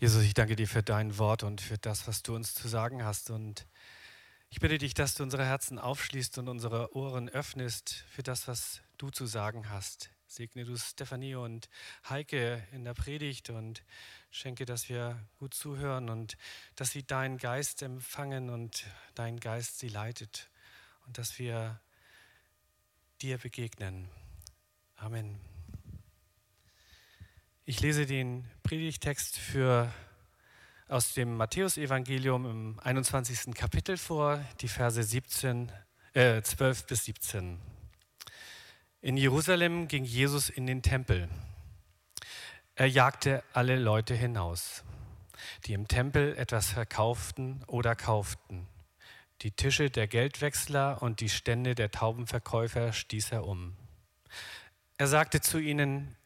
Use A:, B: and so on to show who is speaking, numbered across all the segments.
A: Jesus, ich danke dir für dein Wort und für das, was du uns zu sagen hast. Und ich bitte dich, dass du unsere Herzen aufschließt und unsere Ohren öffnest für das, was du zu sagen hast. Segne du Stefanie und Heike in der Predigt und schenke, dass wir gut zuhören und dass sie deinen Geist empfangen und dein Geist sie leitet und dass wir dir begegnen. Amen. Ich lese den Predigtext für, aus dem Matthäusevangelium im 21. Kapitel vor, die Verse 17, äh, 12 bis 17. In Jerusalem ging Jesus in den Tempel. Er jagte alle Leute hinaus, die im Tempel etwas verkauften oder kauften. Die Tische der Geldwechsler und die Stände der Taubenverkäufer stieß er um. Er sagte zu ihnen,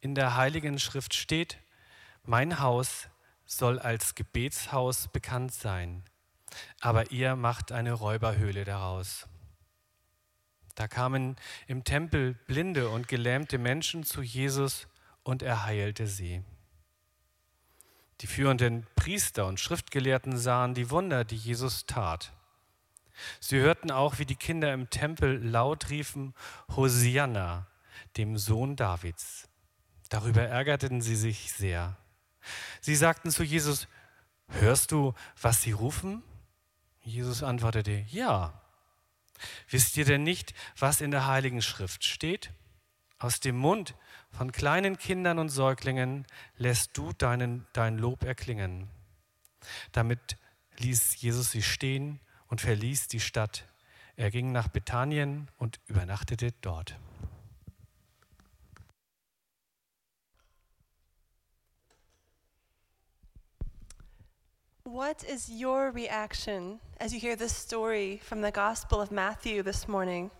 A: in der Heiligen Schrift steht, mein Haus soll als Gebetshaus bekannt sein, aber ihr macht eine Räuberhöhle daraus. Da kamen im Tempel blinde und gelähmte Menschen zu Jesus und er heilte sie. Die führenden Priester und Schriftgelehrten sahen die Wunder, die Jesus tat. Sie hörten auch, wie die Kinder im Tempel laut riefen, Hosianna, dem Sohn Davids. Darüber ärgerten sie sich sehr. Sie sagten zu Jesus, hörst du, was sie rufen? Jesus antwortete, ja. Wisst ihr denn nicht, was in der Heiligen Schrift steht? Aus dem Mund von kleinen Kindern und Säuglingen lässt du deinen, dein Lob erklingen. Damit ließ Jesus sie stehen und verließ die Stadt. Er ging nach Bethanien und übernachtete dort.
B: What is your reaction as you hear this story from the Gospel of Matthew this morning?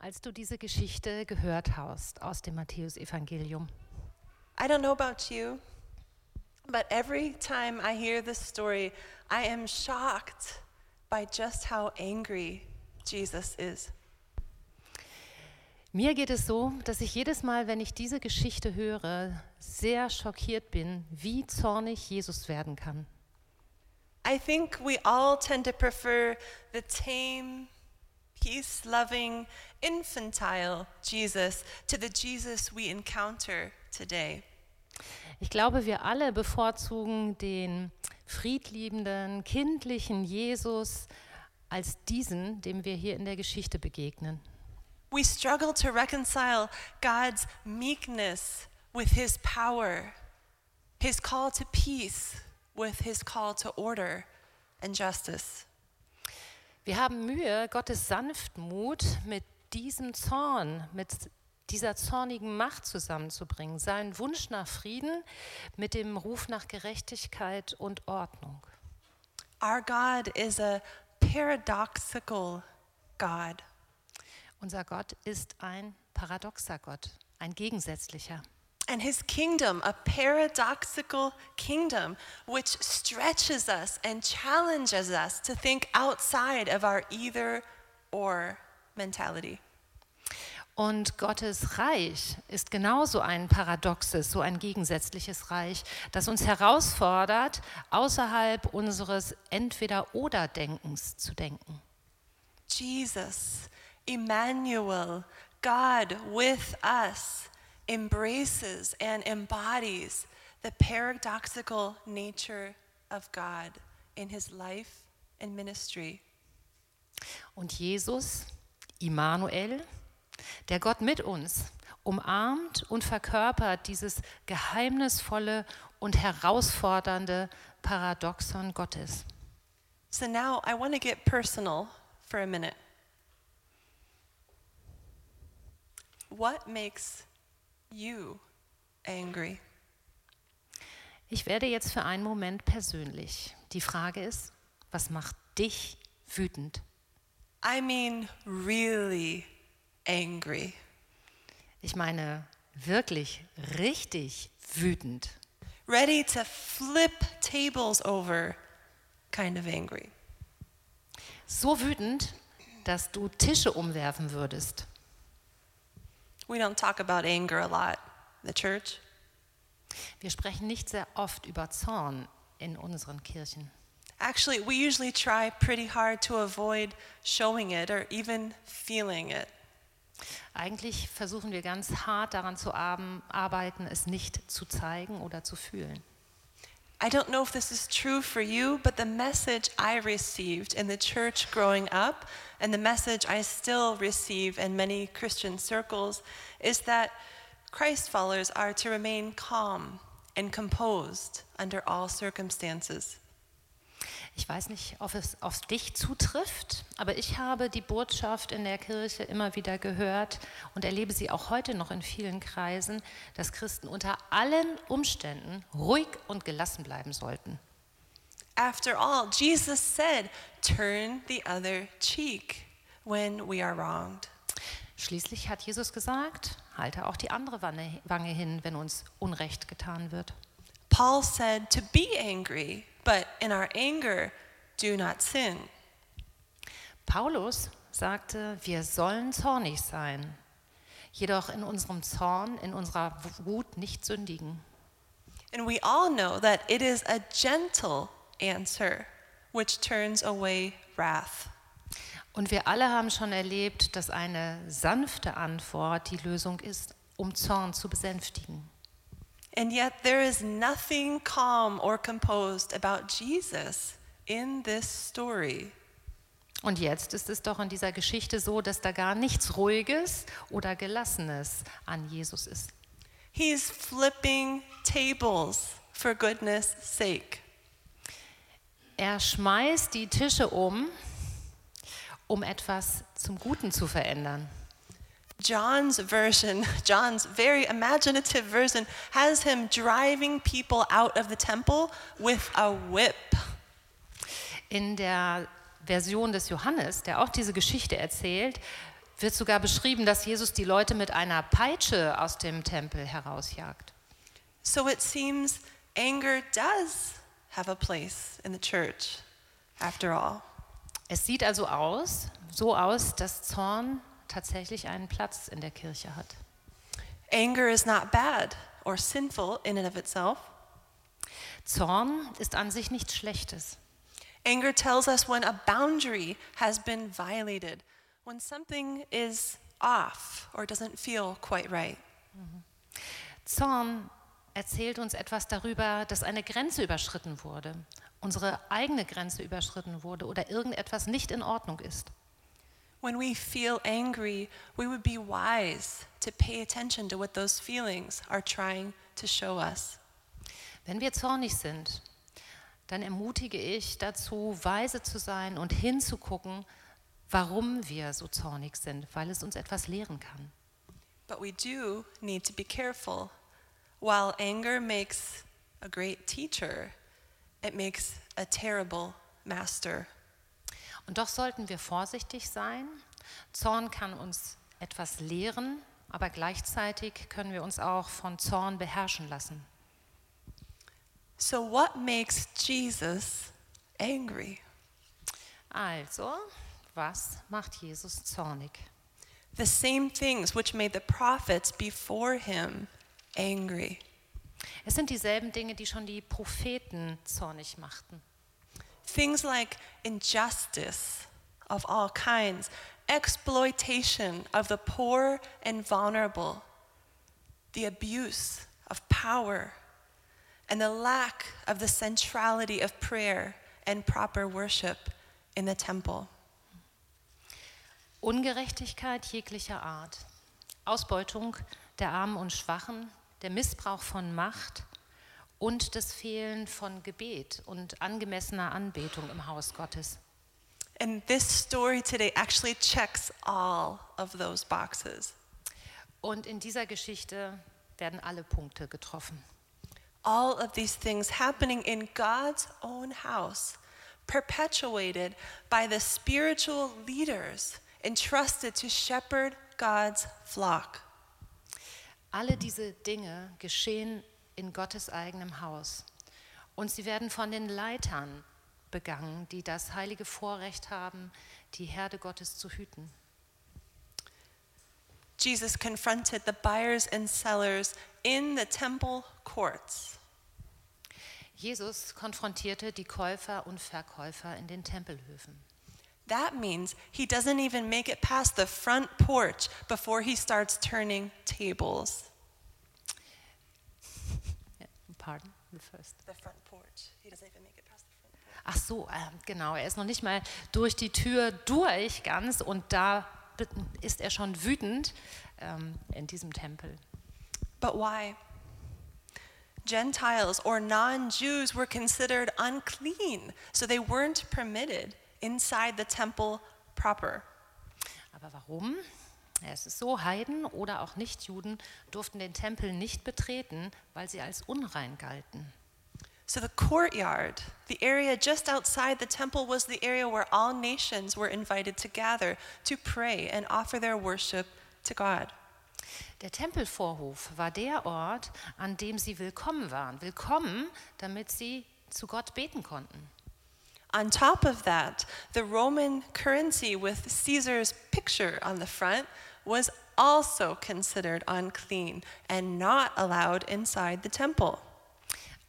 C: Als du diese Geschichte gehört hast aus dem Matthäusevangelium.
B: I don't know about you, but every time I hear this story, I am shocked by just how angry Jesus is.
C: Mir geht es so, dass ich jedes Mal, wenn ich diese Geschichte höre, sehr schockiert bin, wie zornig Jesus werden kann.
B: I think we all tend to prefer the tame, peace loving, infantile Jesus to the Jesus we encounter today.
C: Ich glaube, wir alle bevorzugen den friedliebenden, kindlichen Jesus als diesen, dem wir hier in der Geschichte begegnen.
B: We struggle to reconcile God's meekness with his power, his call to peace with his call to order and justice.
C: Wir haben Mühe, Gottes Sanftmut mit diesem Zorn, mit dieser zornigen Macht zusammenzubringen, seinen Wunsch nach Frieden mit dem Ruf nach Gerechtigkeit und Ordnung.
B: Our God is a paradoxical God.
C: Unser Gott ist ein paradoxer Gott, ein gegensätzlicher.
B: And his kingdom, a paradoxical kingdom, which stretches us and challenges us to think outside of our either or mentality.
C: Und Gottes Reich ist genauso ein paradoxes, so ein gegensätzliches Reich, das uns herausfordert, außerhalb unseres Entweder-oder-Denkens zu denken.
B: Jesus, Emmanuel, God with us, embraces and embodies the paradoxical nature of God in his life and ministry.
C: Und Jesus, Immanuel, der Gott mit uns, umarmt und verkörpert dieses geheimnisvolle und herausfordernde Paradoxon Gottes.
B: So now I want to get personal for a minute. What makes you angry?
C: Ich werde jetzt für einen Moment persönlich. Die Frage ist, was macht dich wütend?
B: I mean, really angry.
C: Ich meine wirklich richtig wütend.
B: Ready to flip tables over, kind of angry.
C: So wütend, dass du Tische umwerfen würdest.
B: We don't talk about anger a lot the church.
C: Wir sprechen nicht sehr oft über Zorn in unseren Kirchen.
B: Actually, we usually try pretty hard to avoid showing it or even feeling it.
C: Eigentlich versuchen wir ganz hart daran zu arbeiten, es nicht zu zeigen oder zu fühlen.
B: I don't know if this is true for you, but the message I received in the church growing up, and the message I still receive in many Christian circles, is that Christ followers are to remain calm and composed under all circumstances.
C: Ich weiß nicht, ob es auf dich zutrifft, aber ich habe die Botschaft in der Kirche immer wieder gehört und erlebe sie auch heute noch in vielen Kreisen, dass Christen unter allen Umständen ruhig und gelassen bleiben sollten.
B: After all, Jesus said, Turn the other cheek when we are wronged.
C: Schließlich hat Jesus gesagt, halte auch die andere Wange Wange hin, wenn uns Unrecht getan wird.
B: Paul said to be angry, but in our anger, do not sin.
C: Paulus sagte, wir sollen zornig sein, jedoch in unserem Zorn, in unserer Wut nicht sündigen.
B: And we all know that it is a gentle answer which turns away wrath.
C: Und wir alle haben schon erlebt, dass eine sanfte Antwort die Lösung ist, um Zorn zu besänftigen.
B: And yet there is nothing calm or composed about Jesus in this story.
C: Und jetzt ist es doch in dieser Geschichte so, dass da gar nichts Ruhiges oder Gelassenes an Jesus ist.
B: He's flipping tables for goodness sake.
C: Er schmeißt die Tische um, um etwas zum Guten zu verändern.
B: John's version, John's very imaginative version, has him driving people out of the temple with a whip.
C: In der Version des Johannes, der auch diese Geschichte erzählt, wird sogar beschrieben, dass Jesus die Leute mit einer Peitsche aus dem Tempel herausjagt.
B: So it seems anger does have a place in the church, after all.
C: Es sieht also aus, so aus, dass Zorn tatsächlich einen Platz in der Kirche hat.
B: Anger is not bad or sinful in and of itself.
C: Zorn ist an sich nichts Schlechtes.
B: Anger tells us when a boundary has been violated, when something is off or doesn't feel quite right.
C: Zorn erzählt uns etwas darüber, dass eine Grenze überschritten wurde, unsere eigene Grenze überschritten wurde oder irgendetwas nicht in Ordnung ist.
B: When we feel angry, we would be wise to pay attention to what those feelings are trying to show us.
C: Wenn wir zornig sind, dann ermutige ich dazu, weise zu sein und hinzugucken, warum wir so zornig sind, weil es uns etwas lehren kann.
B: But we do need to be careful. While anger makes a great teacher, it makes a terrible master.
C: Und doch sollten wir vorsichtig sein. Zorn kann uns etwas lehren, aber gleichzeitig können wir uns auch von Zorn beherrschen lassen.
B: So, what makes Jesus angry?
C: Also, was macht Jesus zornig?
B: The same things which made the prophets before him angry.
C: Es sind dieselben Dinge, die schon die Propheten zornig machten.
B: Things like injustice of all kinds, exploitation of the poor and vulnerable, the abuse of power, and the lack of the centrality of prayer and proper worship in the temple.
C: Ungerechtigkeit jeglicher Art, Ausbeutung der Armen und Schwachen, der Missbrauch von Macht und das Fehlen von Gebet und angemessener Anbetung im Haus Gottes.
B: And this story today actually checks all of those boxes.
C: Und in dieser Geschichte werden alle Punkte getroffen.
B: All of these things happening in God's own house, perpetuated by the spiritual leaders entrusted to shepherd God's flock.
C: Alle diese Dinge geschehen in Gottes eigenem Haus. Und sie werden von den Leitern begangen, die das heilige Vorrecht haben, die Herde Gottes zu hüten.
B: Jesus confronted the buyers and sellers in the temple courts.
C: Jesus konfrontierte die Käufer und Verkäufer in den Tempelhöfen.
B: That means he doesn't even make it past the front porch before he starts turning tables.
C: Ja, Pardon, the first.
B: The front porch. He doesn't even make it past the front porch.
C: Ach so, äh, genau. Er ist noch nicht mal durch die Tür durch ganz und da ist er schon wütend ähm, in diesem Tempel.
B: But why? Gentiles or non Jews were considered unclean, so they weren't permitted inside the temple proper.
C: Aber warum? Es ist so, Heiden oder auch Nichtjuden durften den Tempel nicht betreten, weil sie als unrein galten.
B: So the courtyard, the area just outside the temple, was the area where all nations were invited to gather to pray and offer their worship to God.
C: Der Tempelvorhof war der Ort, an dem sie willkommen waren. Willkommen, damit sie zu Gott beten konnten.
B: On top of that, the Roman currency with Caesar's picture on the front was also considered unclean and not allowed inside the temple.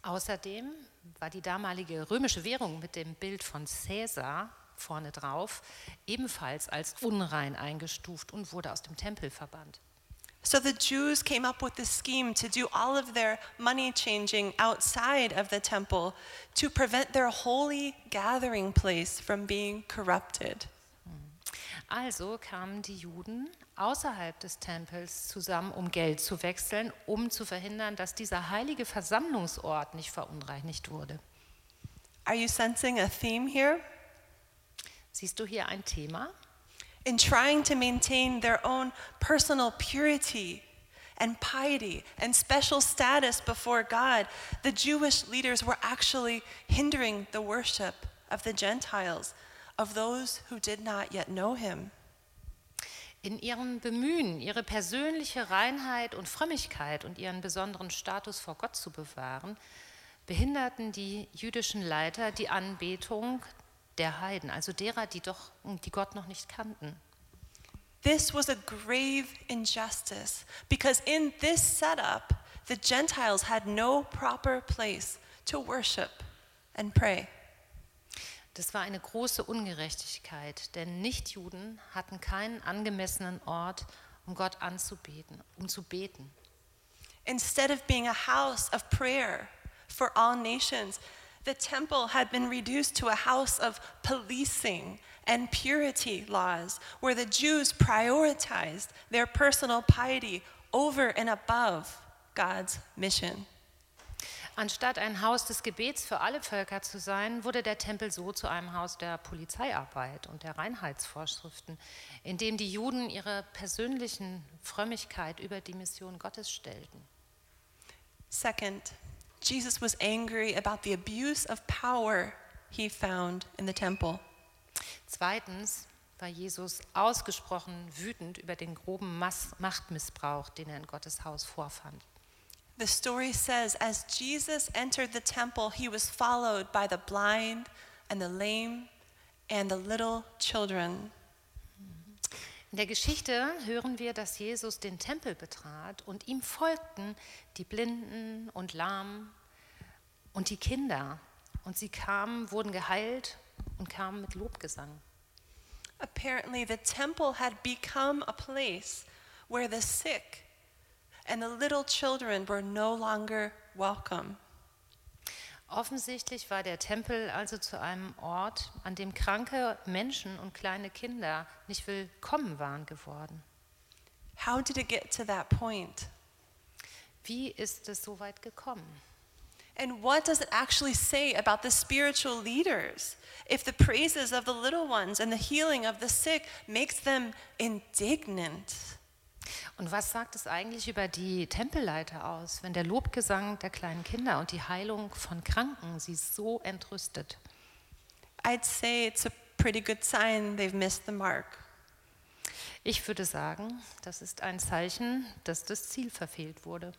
C: Außerdem war die damalige römische Währung mit dem Bild von Caesar vorne drauf ebenfalls als unrein eingestuft und wurde aus dem Tempel verbannt.
B: So the Jews came up with this scheme to do all of their money changing outside of the temple to prevent their holy gathering place from being corrupted.
C: Also kamen die Juden außerhalb des Tempels zusammen, um Geld zu wechseln, um zu verhindern, dass dieser heilige Versammlungsort nicht verunreinigt wurde.
B: Are you sensing a theme here?
C: Siehst du hier ein Thema?
B: In trying to maintain their own personal purity and piety and special status before God, the Jewish leaders were actually hindering the worship of the Gentiles, of those who did not yet know him.
C: In ihrem Bemühen, ihre persönliche Reinheit und Frömmigkeit und ihren besonderen Status vor Gott zu bewahren, behinderten die jüdischen Leiter die Anbetung der Heiden, also derer, die, doch, die Gott noch nicht kannten.
B: This was a grave injustice because in this setup, the Gentiles had no proper place to worship and pray.
C: Das war eine große Ungerechtigkeit, denn Nichtjuden hatten keinen angemessenen Ort, um Gott anzubeten, um zu beten.
B: Instead of being a house of prayer for all nations, the temple had been reduced to a house of policing and purity laws, where the Jews prioritized their personal piety over and above God's mission.
C: Anstatt ein Haus des Gebets für alle Völker zu sein, wurde der Tempel so zu einem Haus der Polizeiarbeit und der Reinheitsvorschriften, in dem die Juden ihre persönlichen Frömmigkeit über die Mission Gottes stellten.
B: Second, Jesus was angry about the abuse of power he found in the temple.
C: Zweitens war Jesus ausgesprochen wütend über den groben Machtmissbrauch, den er in Gottes Haus vorfand.
B: The story says as Jesus entered the temple, he was followed by the blind and the lame and the little children.
C: In der Geschichte hören wir, dass Jesus den Tempel betrat und ihm folgten die Blinden und Lahmen und die Kinder. Und sie kamen, wurden geheilt und kamen mit Lobgesang.
B: Apparently, the temple had become a place where the sick and the little children were no longer welcome.
C: Offensichtlich war der Tempel also zu einem Ort, an dem kranke Menschen und kleine Kinder nicht willkommen waren geworden.
B: How did it get to that point?
C: Wie ist es so weit gekommen?
B: And what does it actually say about the spiritual leaders if the praises of the little ones and the healing of the sick makes them indignant?
C: Und was sagt es eigentlich über die Tempelleiter aus, wenn der Lobgesang der kleinen Kinder und die Heilung von Kranken sie so entrüstet?
B: I'd say it's a pretty good sign they've missed the mark.
C: Ich würde sagen, das ist ein Zeichen, dass das Ziel verfehlt wurde.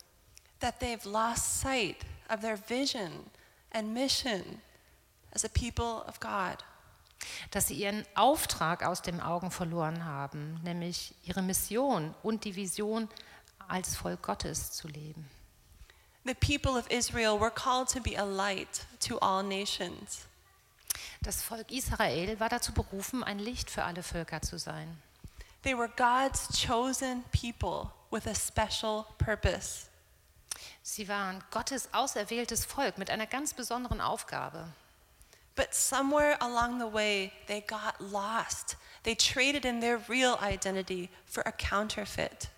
B: That they've lost sight of their vision and mission as a people of God.
C: Dass sie ihren Auftrag aus den Augen verloren haben, nämlich ihre Mission und die Vision, als Volk Gottes zu leben.
B: The people of Israel were called to be a light to all nations.
C: Das Volk Israel war dazu berufen, ein Licht für alle Völker zu sein.
B: They were God's chosen people with a special purpose.
C: Sie waren Gottes auserwähltes Volk mit einer ganz besonderen Aufgabe.
B: But somewhere along the way, they got lost. They traded in their real identity for a counterfeit.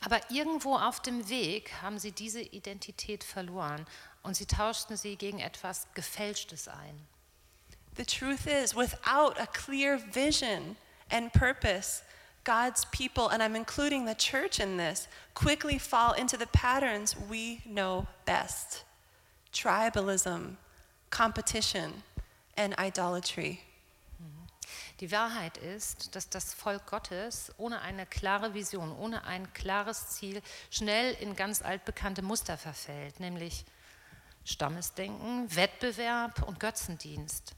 C: Aber irgendwo auf dem Weg haben sie diese Identität verloren und sie tauschten sie gegen etwas Gefälschtes ein.
B: The truth is, without a clear vision and purpose, God's people, and I'm including the church in this, quickly fall into the patterns we know best tribalism, competition, and idolatry.
C: Die Wahrheit ist, dass das Volk Gottes ohne eine klare Vision, ohne ein klares Ziel schnell in ganz altbekannte Muster verfällt, nämlich Stammesdenken, Wettbewerb und Götzendienst.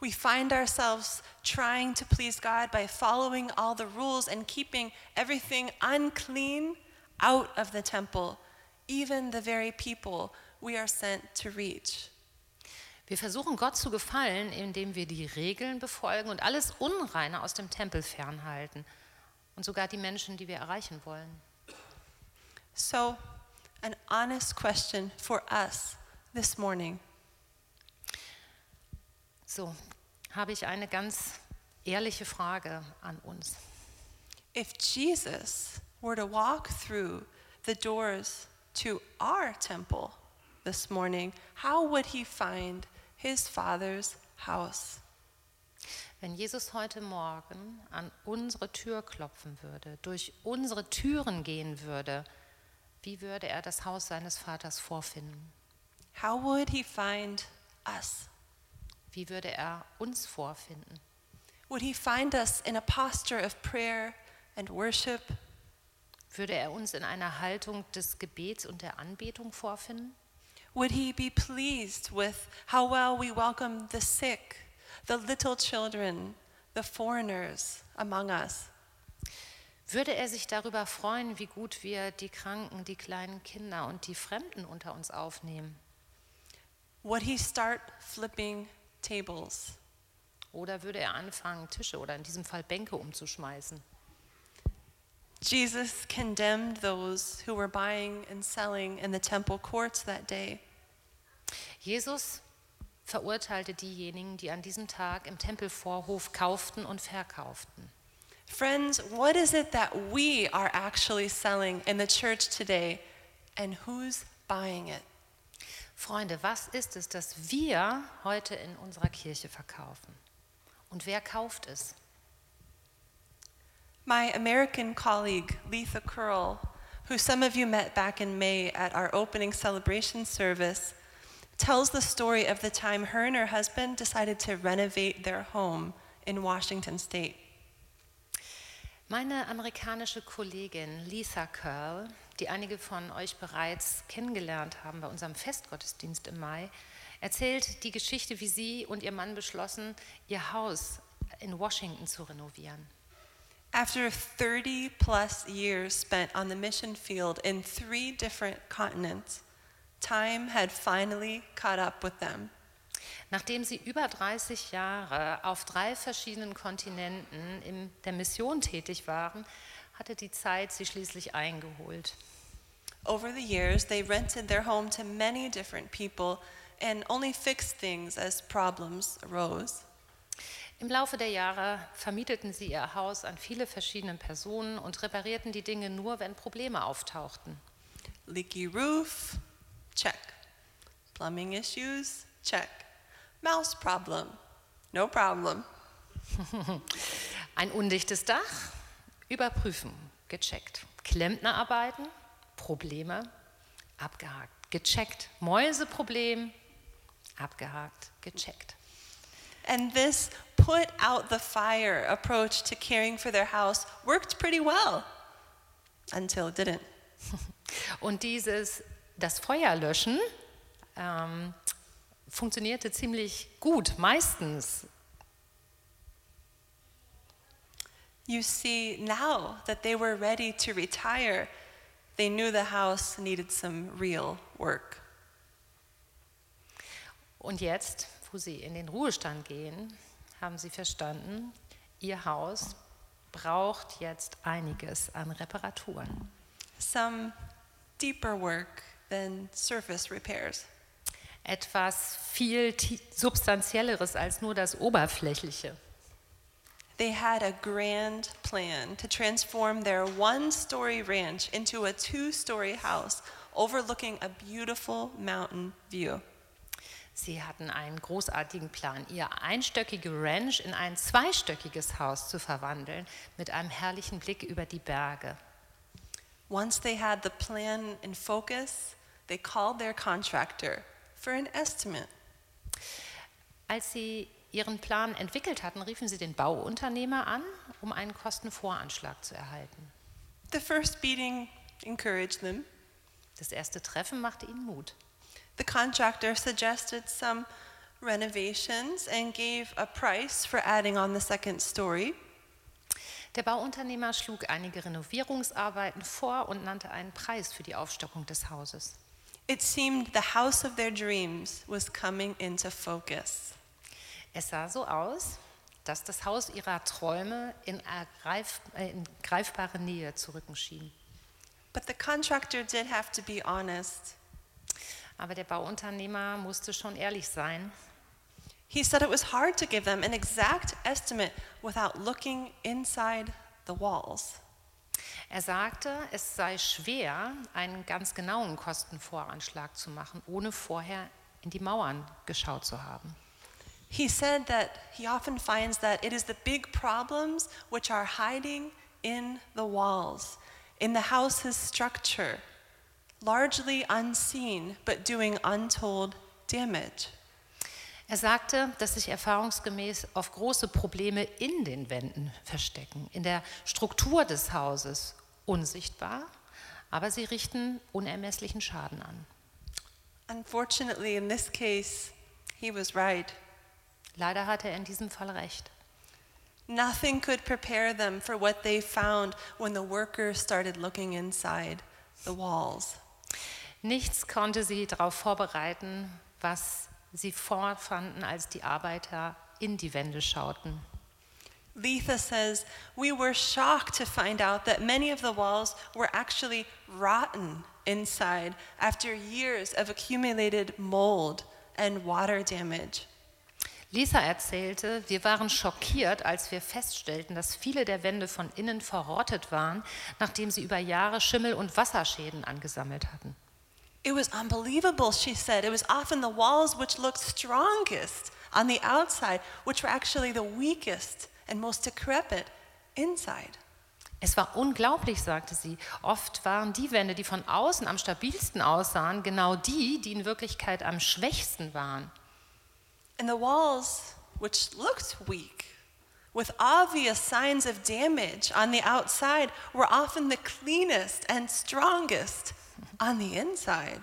B: We find ourselves trying to please God by following all the rules and keeping everything unclean out of the temple, even the very people we are sent to reach.
C: Wir versuchen Gott zu gefallen, indem wir die Regeln befolgen und alles Unreine aus dem Tempel fernhalten und sogar die Menschen, die wir erreichen wollen.
B: So, an honest question for us this morning
C: So, habe ich eine ganz ehrliche Frage an uns.
B: If Jesus were to walk through the doors to our temple this morning, how would he find his Father's house?
C: Wenn Jesus heute Morgen an unsere Tür klopfen würde, durch unsere Türen gehen würde, wie würde er das Haus seines Vaters vorfinden?
B: How would he find us?
C: Wie würde er uns vorfinden?
B: Would he find us in a posture of prayer and worship?
C: Würde er uns in einer Haltung des Gebets und der Anbetung vorfinden?
B: Would he be pleased with how well we welcome the sick, the little children, the foreigners among us?
C: Würde er sich darüber freuen, wie gut wir die Kranken, die kleinen Kinder und die Fremden unter uns aufnehmen?
B: Would he start flipping tables?
C: Oder würde er anfangen, Tische oder in diesem Fall Bänke umzuschmeißen?
B: Jesus condemned those who were buying and selling in the temple courts that day.
C: Jesus verurteilte diejenigen, die an diesem Tag im Tempelvorhof kauften und verkauften.
B: Friends, what is it that we are actually selling in the church today and who's buying it?
C: Freunde, was ist es, das wir heute in unserer Kirche verkaufen? Und wer kauft es?
B: My American colleague, Letha Curl, who some of you met back in May at our opening celebration service, tells the story of the time her and her husband decided to renovate their home in Washington state.
C: Meine amerikanische Kollegin Lisa Curl, die einige von euch bereits kennengelernt haben bei unserem Festgottesdienst im Mai, erzählt die Geschichte, wie sie und ihr Mann beschlossen, ihr Haus in Washington zu renovieren.
B: After 30 plus years spent on the mission field in three different continents, time had finally caught up with them.
C: Nachdem sie über 30 Jahre auf drei verschiedenen Kontinenten in der Mission tätig waren, hatte die Zeit sie schließlich eingeholt.
B: Over the years, they rented their home to many different people and only fixed things as problems arose.
C: Im Laufe der Jahre vermieteten sie ihr Haus an viele verschiedene Personen und reparierten die Dinge nur, wenn Probleme auftauchten.
B: Leaky roof, check. Plumbing issues, check. Mouse problem, no problem.
C: Ein undichtes Dach, überprüfen, gecheckt. Klempnerarbeiten, Probleme, abgehakt, gecheckt. Mäuseproblem, abgehakt, gecheckt.
B: And this put out the fire approach to caring for their house worked pretty well until it didn't.
C: Und dieses, das Feuer löschen, ähm, funktionierte ziemlich gut, meistens,
B: You see, now that they were ready to retire, they knew the house needed some real work.
C: Und jetzt, wo sie in den Ruhestand gehen, haben sie verstanden, ihr Haus braucht jetzt einiges an Reparaturen.
B: Some deeper work than surface repairs.
C: Etwas viel substanzielleres als nur das Oberflächliche.
B: They had a grand plan to transform their one story ranch into a two story house overlooking a beautiful mountain view.
C: Sie hatten einen großartigen Plan, ihr einstöckige Ranch in ein zweistöckiges Haus zu verwandeln, mit einem herrlichen Blick über die Berge.
B: Once they had the plan in focus, they called their contractor for an estimate.
C: Als sie ihren Plan entwickelt hatten, riefen sie den Bauunternehmer an, um einen Kostenvoranschlag zu erhalten.
B: The first meeting encouraged them.
C: Das erste Treffen machte ihnen Mut.
B: The contractor suggested some renovations and gave a price for adding on the second story.
C: Der Bauunternehmer schlug einige Renovierungsarbeiten vor und nannte einen Preis für die Aufstockung des Hauses.
B: It seemed the house of their dreams was coming into focus.
C: Es sah so aus, dass das Haus ihrer Träume in, ergreif, äh, in greifbare Nähe zu rücken schien.
B: But the contractor did have to be honest.
C: Aber der Bauunternehmer musste schon ehrlich sein.
B: He said it was hard to give them an exact estimate without looking inside the walls.
C: Er sagte, es sei schwer, einen ganz genauen Kostenvoranschlag zu machen, ohne vorher in die Mauern geschaut zu haben.
B: He said that he often finds that it is the big problems which are hiding in the walls, in the house's structure, largely unseen but doing untold damage.
C: Er sagte, dass sich erfahrungsgemäß auf große Probleme in den Wänden verstecken, in der Struktur des Hauses unsichtbar, aber sie richten unermesslichen Schaden an.
B: Unfortunately, in this case, he was right.
C: Leider hatte er in diesem Fall recht.
B: Nothing could prepare them for what they found when the workers started looking inside the walls.
C: Nichts konnte sie darauf vorbereiten, was sie vorfanden, als die Arbeiter in die Wände schauten.
B: Letha says, We were shocked to find out that many of the walls were actually rotten inside after years of accumulated mold and water damage.
C: Lisa erzählte, wir waren schockiert, als wir feststellten, dass viele der Wände von innen verrottet waren, nachdem sie über Jahre Schimmel und Wasserschäden angesammelt hatten.
B: It was unbelievable, she said. It was often the walls which looked strongest on the outside, which were actually the weakest and most decrepit inside.
C: Es war unglaublich, sagte sie. Oft waren die Wände, die von außen am stabilsten aussahen, genau die, die in Wirklichkeit am schwächsten waren.
B: And the walls, which looked weak, with obvious signs of damage on the outside, were often the cleanest and strongest on the inside.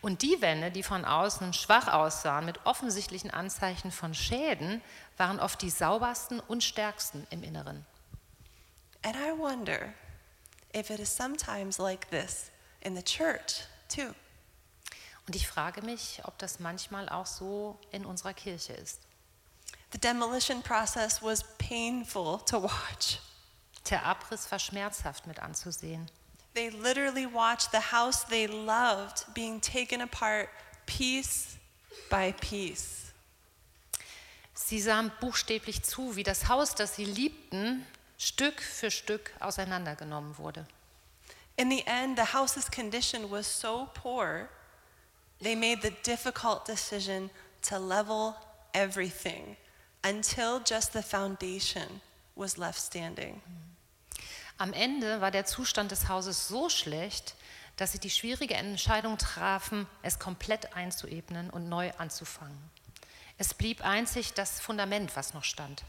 C: Und die Wände, die von außen schwach aussahen, mit offensichtlichen Anzeichen von Schäden, waren oft die saubersten und stärksten im Inneren.
B: And I wonder if it is sometimes like this in the church, too.
C: Und ich frage mich, ob das manchmal auch so in unserer Kirche ist.
B: The demolition process was painful to watch.
C: Der Abriss war schmerzhaft mit anzusehen.
B: They literally watched the house they loved being taken apart piece by piece.
C: Sie sahen buchstäblich zu, wie das Haus, das sie liebten, Stück für Stück auseinandergenommen wurde.
B: In the end, the house's condition was so poor, they made the difficult decision to level everything until just the foundation was left standing. Mm.
C: Am Ende war der Zustand des Hauses so schlecht, dass sie die schwierige Entscheidung trafen, es komplett einzuebnen und neu anzufangen. Es blieb einzig das Fundament, was noch stand.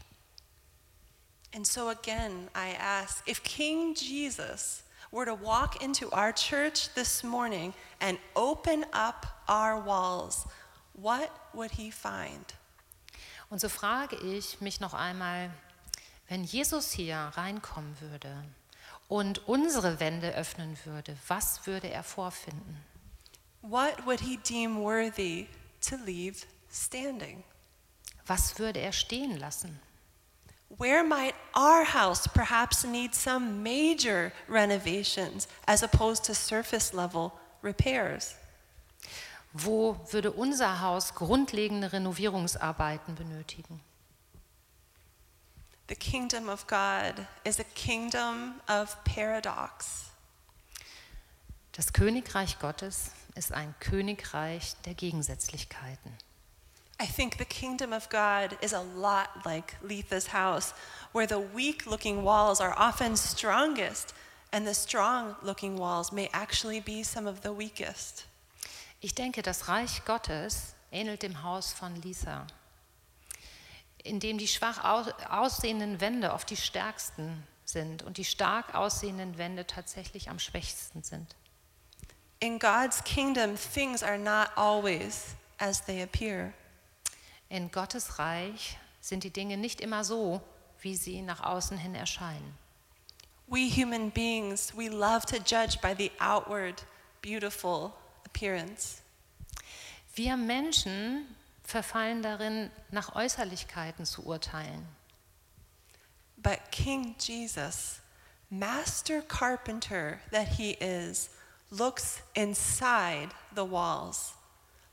B: And so again, I ask if King Jesus were to walk into our church this morning and open up our walls, what would he find?
C: Und so frage ich mich noch einmal, Wenn Jesus hier reinkommen würde und unsere Wände öffnen würde, was würde er vorfinden?
B: What would he deem worthy to leave standing?
C: Was würde er stehen lassen?
B: Where might our house perhaps need some major renovations as opposed to surface level repairs?
C: Wo würde unser Haus grundlegende Renovierungsarbeiten benötigen?
B: The kingdom of God is a kingdom of paradox.
C: Das Königreich Gottes ist ein Königreich der Gegensätzlichkeiten.
B: I think the kingdom of God is a lot like Letha's house, where the weak looking walls are often strongest, and the strong looking walls may actually be some of the weakest.
C: Ich denke, das Reich Gottes ähnelt dem Haus von Lisa, in dem die schwach au- aussehenden Wände oft die stärksten sind und die stark aussehenden Wände tatsächlich am schwächsten sind.
B: In God's kingdom, things are not always as they appear.
C: In Gottes Reich sind die Dinge nicht immer so, wie sie nach außen hin erscheinen.
B: We human beings, we love to judge by the outward, beautiful appearance.
C: Wir Menschen verfallen darin, nach Äußerlichkeiten zu urteilen.
B: But King Jesus, master carpenter that he is, looks inside the walls,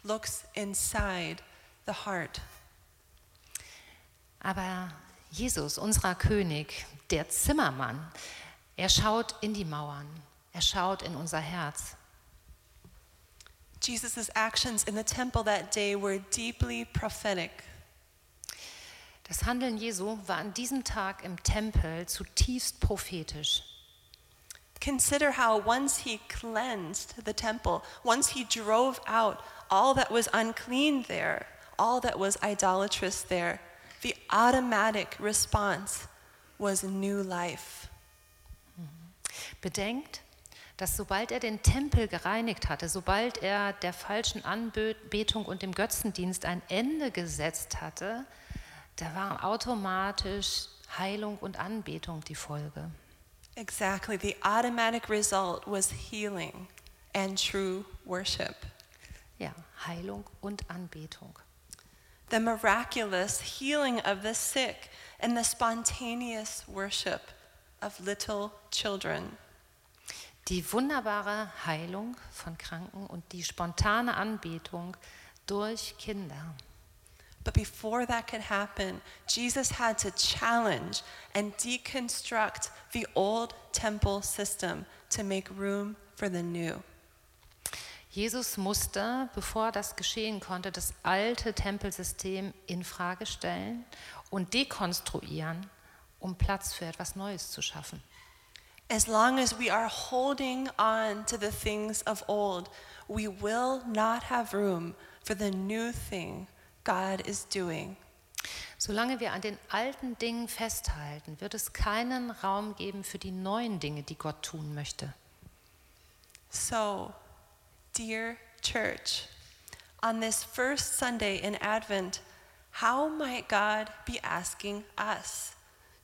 B: looks inside the heart.
C: Aber Jesus, unser König, der Zimmermann, er schaut in die Mauern, er schaut in unser Herz.
B: Jesus' actions in the temple that day were deeply prophetic.
C: Das Handeln Jesu war an diesem Tag im Tempel zutiefst prophetisch.
B: Consider how once he cleansed the temple, once he drove out all that was unclean there, all that was idolatrous there, the automatic response was new life. Mhm.
C: Bedenkt, dass sobald er den Tempel gereinigt hatte, sobald er der falschen Anbetung und dem Götzendienst ein Ende gesetzt hatte, da war automatisch Heilung und Anbetung die Folge.
B: Exactly. The automatic result was healing and true worship.
C: Ja, Heilung und Anbetung.
B: The miraculous healing of the sick and the spontaneous worship of little children.
C: Die wunderbare Heilung von Kranken und die spontane Anbetung durch Kinder.
B: But before that could happen, Jesus had to challenge and deconstruct the old temple system to make room for the new.
C: Jesus musste, bevor das geschehen konnte, das alte Tempelsystem in Frage stellen und dekonstruieren, um Platz für etwas Neues zu schaffen.
B: As long as we are holding on to the things of old, we will not have room for the new thing God is doing.
C: Solange wir an den alten Dingen festhalten, wird es keinen Raum geben für die neuen Dinge, die Gott tun möchte.
B: So, dear church, on this first Sunday in Advent, how might God be asking us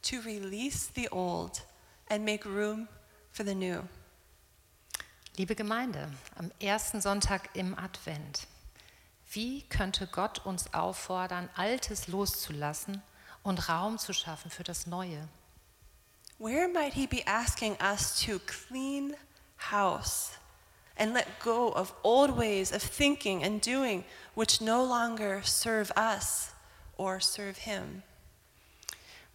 B: to release the old and make room for the new?
C: Liebe Gemeinde, am ersten Sonntag im Advent, wie könnte Gott uns auffordern, Altes loszulassen und Raum zu schaffen für das Neue?
B: Where might He be asking us to clean house and let go of old ways of thinking and doing which no longer serve us or serve Him?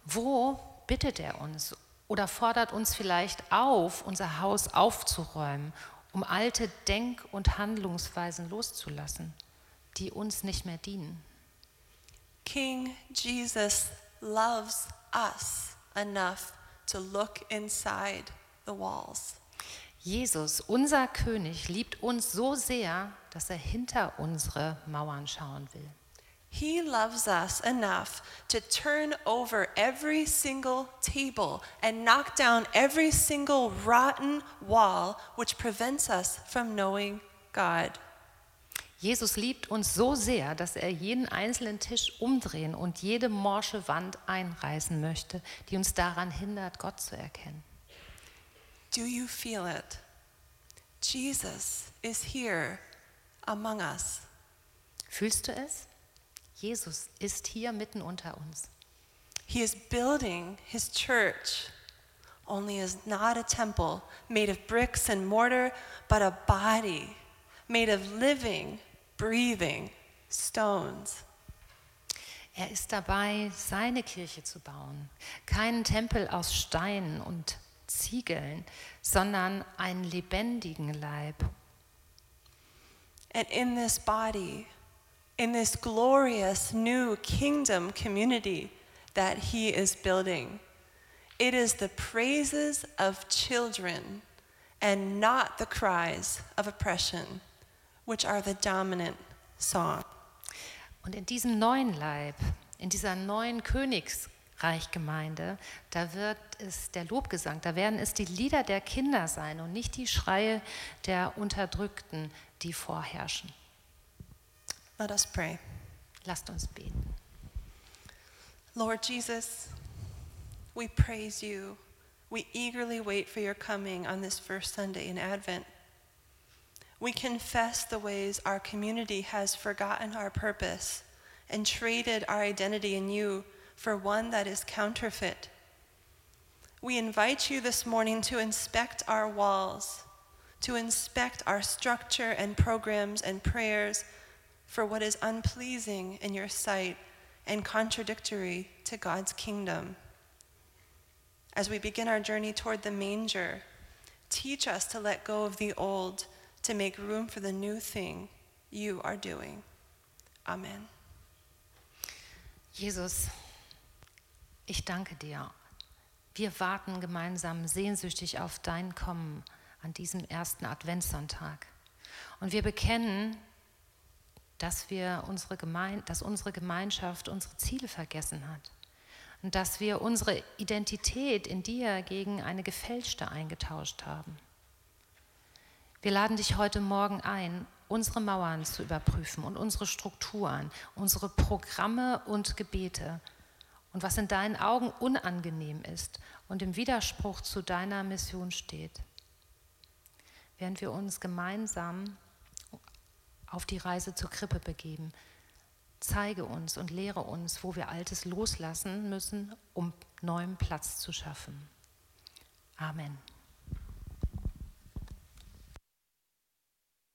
C: Wo bittet er uns oder fordert uns vielleicht auf, unser Haus aufzuräumen, um alte Denk- und Handlungsweisen loszulassen, die uns nicht mehr dienen?
B: King Jesus loves us enough to look inside the walls.
C: Jesus, unser König, liebt uns so sehr, dass er hinter unsere Mauern schauen will.
B: He loves us enough to turn over every single table and knock down every single rotten wall which prevents us from knowing God.
C: Jesus liebt uns so sehr, dass er jeden einzelnen Tisch umdrehen und jede morsche Wand einreißen möchte, die uns daran hindert, Gott zu erkennen.
B: Do you feel it? Jesus is here among us.
C: Fühlst du es? Jesus ist hier mitten unter uns.
B: He is building his church, only is not a temple made of bricks and mortar, but a body made of living, breathing stones.
C: Er ist dabei, seine Kirche zu bauen. Keinen Tempel aus Steinen und Ziegeln, sondern einen lebendigen Leib.
B: And in this body, in this glorious new kingdom community that he is building, it is the praises of children and not the cries of oppression, which are the dominant song.
C: Und in diesem neuen Leib, in dieser neuen Königsreichgemeinde, da wird es der Lobgesang, da werden es die Lieder der Kinder sein und nicht die Schreie der Unterdrückten, die vorherrschen.
B: Let us pray.
C: Lasst uns beten.
B: Lord Jesus, we praise you. We eagerly wait for your coming on this first Sunday in Advent. We confess the ways our community has forgotten our purpose and traded our identity in you for one that is counterfeit. We invite you this morning to inspect our walls, to inspect our structure and programs and prayers for what is unpleasing in your sight and contradictory to God's kingdom. As we begin our journey toward the manger, teach us to let go of the old to make room for the new thing you are doing. Amen.
C: Jesus, ich danke dir. Wir warten gemeinsam sehnsüchtig auf dein Kommen an diesem ersten Adventssonntag. Und wir bekennen, dass, wir unsere Gemein dass unsere Gemeinschaft unsere Ziele vergessen hat und dass wir unsere Identität in dir gegen eine gefälschte eingetauscht haben. Wir laden dich heute Morgen ein, unsere Mauern zu überprüfen und unsere Strukturen, unsere Programme und Gebete und was in deinen Augen unangenehm ist und im Widerspruch zu deiner Mission steht. Während wir uns gemeinsam auf die Reise zur Krippe begeben, zeige uns und lehre uns, wo wir Altes loslassen müssen, um neuen Platz zu schaffen. Amen.